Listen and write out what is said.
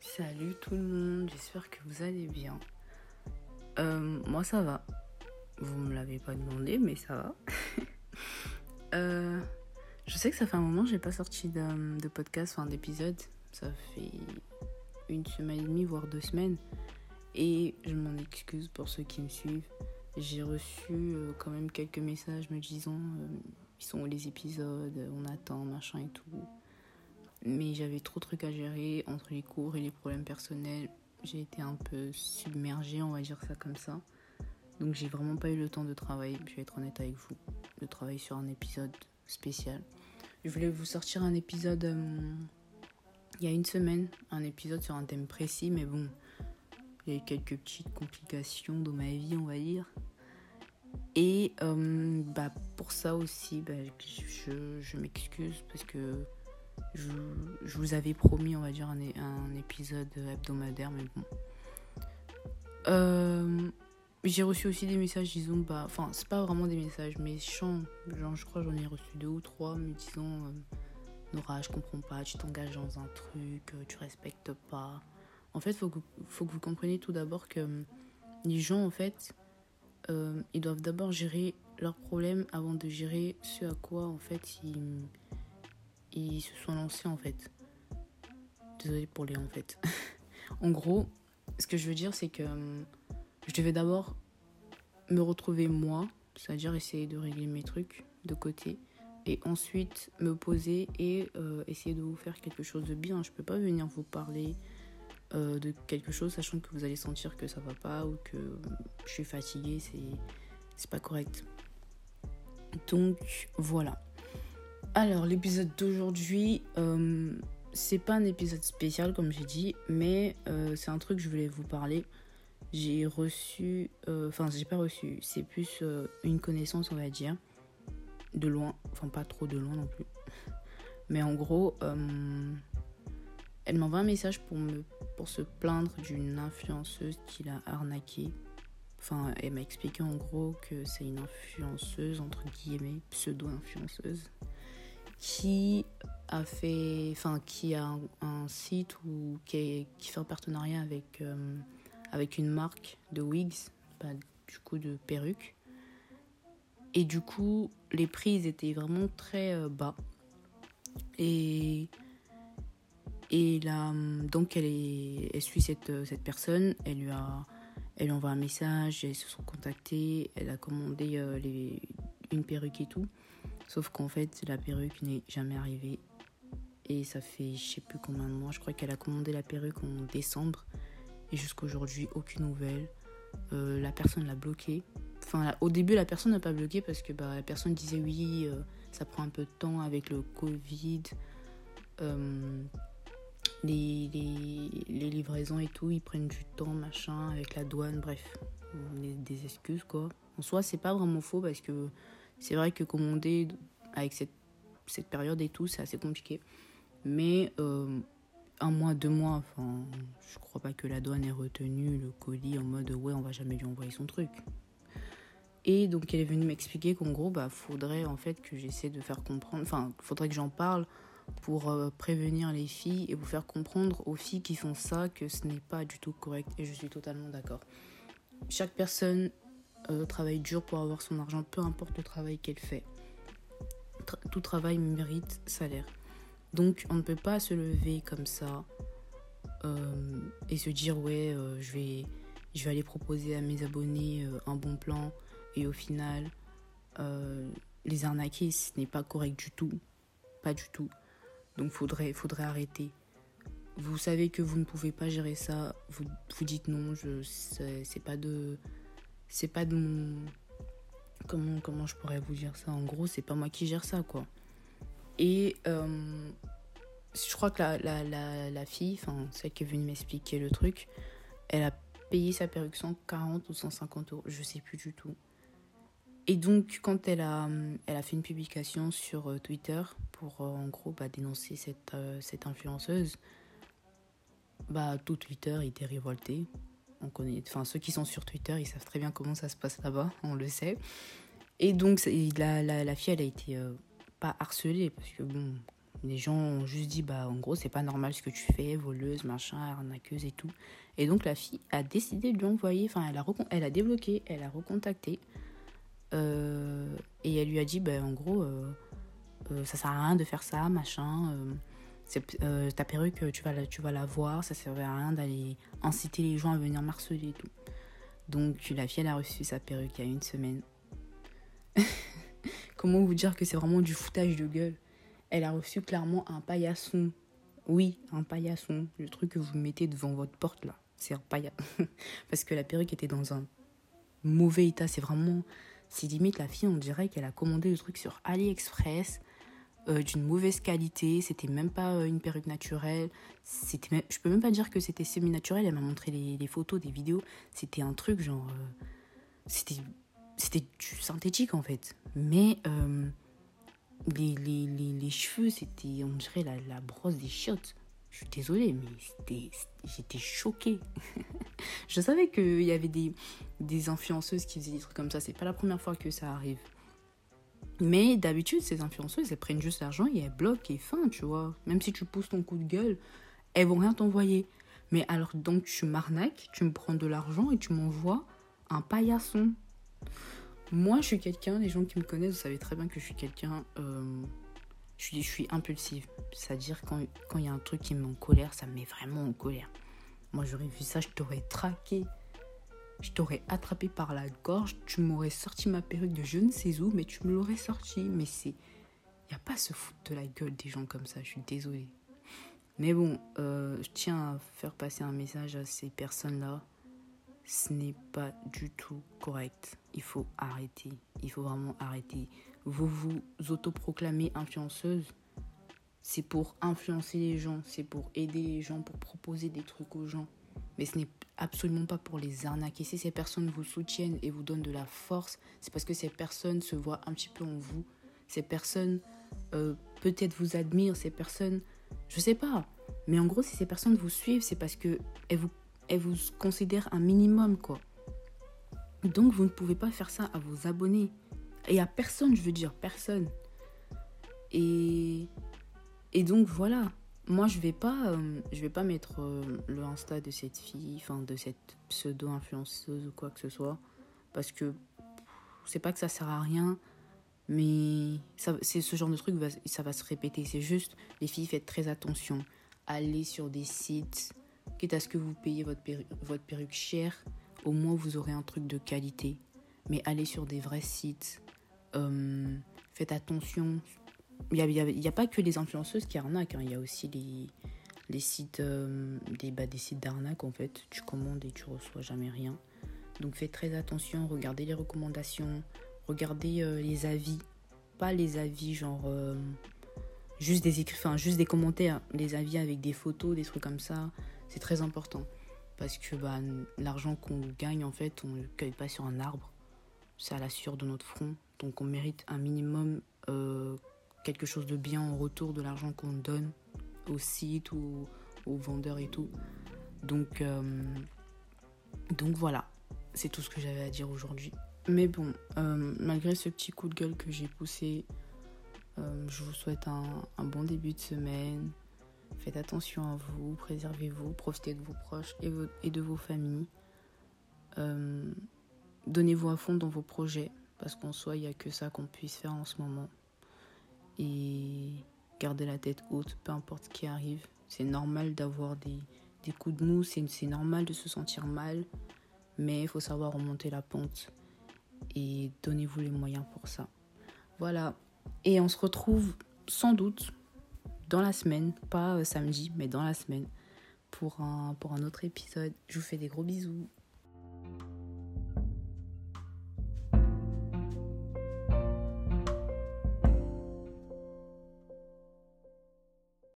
Salut tout le monde, j'espère que vous allez bien. Euh, moi ça va. Vous me l'avez pas demandé, mais ça va. Euh, je sais que ça fait un moment j'ai pas sorti de, de podcast, enfin d'épisode. Ça fait une semaine et demie, voire deux semaines. Et je m'en excuse pour ceux qui me suivent. J'ai reçu euh, quand même quelques messages me disant ils sont où les épisodes, on attend, machin et tout. Mais j'avais trop de trucs à gérer entre les cours et les problèmes personnels. J'ai été un peu submergée, on va dire ça comme ça. Donc j'ai vraiment pas eu le temps de travailler, je vais être honnête avec vous, de travailler sur un épisode spécial. Je voulais vous sortir un épisode euh, il y a une semaine, un épisode sur un thème précis, mais bon, quelques petites complications dans ma vie, on va dire. Et euh, bah, pour ça aussi, bah, je, m'excuse parce que je, vous avais promis, on va dire, un, épisode hebdomadaire, mais bon. Euh, j'ai reçu aussi des messages, disons, bah, enfin, c'est pas vraiment des messages méchants. Genre, je crois j'en ai reçu deux ou trois, me disant, euh, Nora, je comprends pas, tu t'engages dans un truc, tu respectes pas. En fait, faut que, faut que vous compreniez tout d'abord que euh, les gens, en fait, euh, ils doivent d'abord gérer leurs problèmes avant de gérer ce à quoi, en fait, ils, ils se sont lancés, en fait. Désolée pour les en fait. en gros, ce que je veux dire, c'est que je devais d'abord me retrouver moi, c'est-à-dire essayer de régler mes trucs de côté, et ensuite me poser et euh, essayer de vous faire quelque chose de bien. Je peux pas venir vous parler euh, de quelque chose sachant que vous allez sentir que ça va pas ou que je suis fatiguée, c'est pas correct. Donc voilà. Alors l'épisode d'aujourd'hui, euh, c'est pas un épisode spécial comme j'ai dit, mais euh, c'est un truc que je voulais vous parler. J'ai reçu, enfin j'ai pas reçu, c'est plus une connaissance on va dire, de loin, enfin pas trop de loin non plus. Mais en gros, elle m'envoie un message pour, me, pour se plaindre d'une influenceuse qui l'a arnaqué. Enfin, elle m'a expliqué en gros que c'est une influenceuse, entre guillemets, pseudo-influenceuse, qui a fait, enfin, qui a un, site ou qui, fait un partenariat avec, euh, avec une marque de wigs, bah, du coup de perruques. Et du coup, les prix étaient vraiment très euh, bas. Et, et là, donc elle, suit cette, euh, cette personne, elle lui a, envoie un message, elles se sont contactées, elle a commandé euh, une perruque et tout. Sauf qu'en fait, la perruque n'est jamais arrivée. Et ça fait je sais plus combien de mois. Je crois qu'elle a commandé la perruque en décembre. Et jusqu'à aujourd'hui, aucune nouvelle. Euh, la personne l'a bloquée. Enfin, au début, la personne n'a pas bloqué parce que bah, la personne disait oui, ça prend un peu de temps avec le Covid. Euh, les, livraisons et tout, ils prennent du temps, machin, avec la douane, bref. Des, des excuses, quoi. En soi, c'est pas vraiment faux parce que c'est vrai que commander avec cette, cette période et tout, c'est assez compliqué. Mais euh, un mois, deux mois, enfin, je crois pas que la douane ait retenu le colis en mode ouais, on va jamais lui envoyer son truc. Et donc elle est venue m'expliquer qu'en gros, bah, faudrait en fait que j'essaie de faire comprendre, enfin, faudrait que j'en parle pour euh, prévenir les filles et vous faire comprendre aux filles qui font ça que ce n'est pas du tout correct et je suis totalement d'accord. Chaque personne euh, travaille dur pour avoir son argent, peu importe le travail qu'elle fait. Tout travail mérite salaire. Donc on ne peut pas se lever comme ça euh, et se dire ouais je vais je vais aller proposer à mes abonnés un bon plan et au final les arnaquer ce n'est pas correct du tout pas du tout donc faudrait faudrait arrêter. Vous savez que vous ne pouvez pas gérer ça. Vous vous dites non je c'est pas de c'est pas de mon comment comment je pourrais vous dire ça? En gros c'est pas moi qui gère ça quoi. Et euh, je crois que la, la, la, la fille, enfin celle qui est venue m'expliquer le truc, elle a payé sa perruque 140 ou 150 euros, je sais plus du tout. Et donc quand elle a, elle a fait une publication sur euh, Twitter pour euh, en gros bah, dénoncer cette, euh, cette influenceuse, bah tout Twitter était révolté. on connaît, enfin ceux qui sont sur Twitter, ils savent très bien comment ça se passe là-bas, on le sait. Et donc la, la, fille, elle a été pas harcelée parce que bon, les gens ont juste dit bah en gros c'est pas normal ce que tu fais, voleuse, machin, arnaqueuse et tout. Et donc la fille a décidé de lui envoyer, enfin elle a elle a débloqué, elle a recontacté euh, et elle lui a dit bah en gros euh, ça sert à rien de faire ça, machin. Euh, ta perruque, tu vas, la, voir, ça servait à rien d'aller inciter les gens à venir marceler et tout. Donc la fille, a reçu sa perruque il y a une semaine. Comment vous dire que c'est vraiment du foutage de gueule? Elle a reçu clairement un paillasson. Oui, un paillasson. Le truc que vous mettez devant votre porte là. C'est un paillasson. Parce que la perruque était dans un mauvais état. C'est vraiment. C'est limite la fille, on dirait qu'elle a commandé le truc sur AliExpress euh, d'une mauvaise qualité. C'était même pas euh, une perruque naturelle. C'était, je peux même pas dire que c'était semi-naturel. Elle m'a montré les, photos, des vidéos. C'était un truc genre, euh, c'était, c'était du synthétique en fait. Mais les, les, les, les, cheveux, c'était, on dirait la, la brosse des chiottes. Je suis désolée, mais j'étais choquée. je savais qu'il y avait des, des influenceuses qui faisaient des trucs comme ça. C'est pas la première fois que ça arrive. Mais d'habitude, ces influenceuses, elles prennent juste l'argent et elles bloquent et fin, tu vois. Même si tu pousses ton coup de gueule, elles vont rien t'envoyer. Mais alors, donc, tu m'arnaques, tu me prends de l'argent et tu m'envoies un paillasson. Moi, je suis quelqu'un, les gens qui me connaissent, vous savez très bien que je suis quelqu'un. Euh, je, suis, je impulsive. C'est-à-dire, quand il y a un truc qui me met en colère, ça me met vraiment en colère. Moi, j'aurais vu ça, je t'aurais traqué je t'aurais attrapé par la gorge, tu m'aurais sorti ma perruque de je ne sais où, mais tu me l'aurais sorti. Mais c'est. Il n'y a pas ce foutre de la gueule des gens comme ça, je suis désolée. Mais bon, euh, je tiens à faire passer un message à ces personnes-là. Ce n'est pas du tout correct. Il faut arrêter. Il faut vraiment arrêter. Vous vous autoproclamez influenceuse. C'est pour influencer les gens, c'est pour aider les gens, pour proposer des trucs aux gens. Mais ce n'est absolument pas pour les arnaquer. Si ces personnes vous soutiennent et vous donnent de la force, c'est parce que ces personnes se voient un petit peu en vous. Ces personnes euh, peut-être vous admirent, ces personnes, je sais pas. Mais en gros, si ces personnes vous suivent, c'est parce que elles vous, elles vous considèrent un minimum, quoi. Donc vous ne pouvez pas faire ça à vos abonnés. Et à personne, je veux dire, personne. Et, et donc voilà. Moi je vais pas euh, je vais pas mettre euh, le insta de cette fille enfin de cette pseudo influenceuse ou quoi que ce soit. Parce que c'est pas que ça sert à rien mais c'est ce genre de truc ça va se répéter. C'est juste les filles faites très attention. Allez sur des sites quitte à ce que vous payez votre, votre perruque chère au moins vous aurez un truc de qualité. Mais allez sur des vrais sites euh, faites attention. Il n'y a, y a, pas que les influenceuses qui arnaquent, hein. il y a aussi les, sites, euh, des, bah, des sites d'arnaque en fait. Tu commandes et tu reçois jamais rien. Donc faites très attention, regardez les recommandations, regardez euh, les avis, pas les avis genre juste des écrits, enfin juste des commentaires, les avis avec des photos, des trucs comme ça, c'est très important. Parce que bah, l'argent qu'on gagne en fait, on ne le cueille pas sur un arbre, c'est à la sueur de notre front, donc on mérite un minimum quelque chose de bien en retour de l'argent qu'on donne au site ou aux vendeurs et tout. Donc, euh, donc voilà, c'est tout ce que j'avais à dire aujourd'hui. Mais bon, euh, malgré ce petit coup de gueule que j'ai poussé, euh, je vous souhaite un, bon début de semaine. Faites attention à vous, préservez-vous, profitez de vos proches et de vos familles. Donnez-vous à fond dans vos projets, parce qu'en soi, il n'y a que ça qu'on puisse faire en ce moment et garder la tête haute, peu importe ce qui arrive. C'est normal d'avoir des, des, coups de mou, c'est normal de se sentir mal, mais il faut savoir remonter la pente et donnez-vous les moyens pour ça. Voilà, et on se retrouve sans doute dans la semaine, pas euh, samedi, mais dans la semaine, pour un, pour un autre épisode. Je vous fais des gros bisous.